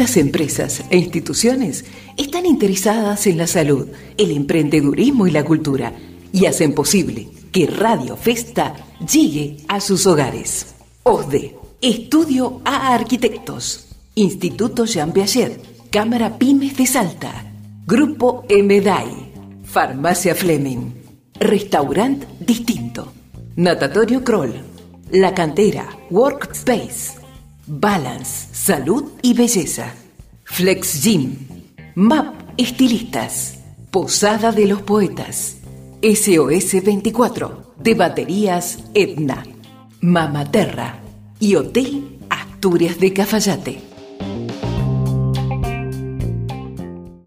Estas empresas e instituciones están interesadas en la salud, el emprendedurismo y la cultura y hacen posible que Radio Festa llegue a sus hogares. OSDE, Estudio a Arquitectos, Instituto Jean Piaget, Cámara Pymes de Salta, Grupo MDAI, Farmacia Fleming, Restaurant Distinto, Natatorio Kroll, La Cantera, Workspace, Balance, Salud y Belleza, Flex Gym, MAP Estilistas, Posada de los Poetas, SOS 24, de Baterías Etna, Mamaterra y Hotel Asturias de Cafayate.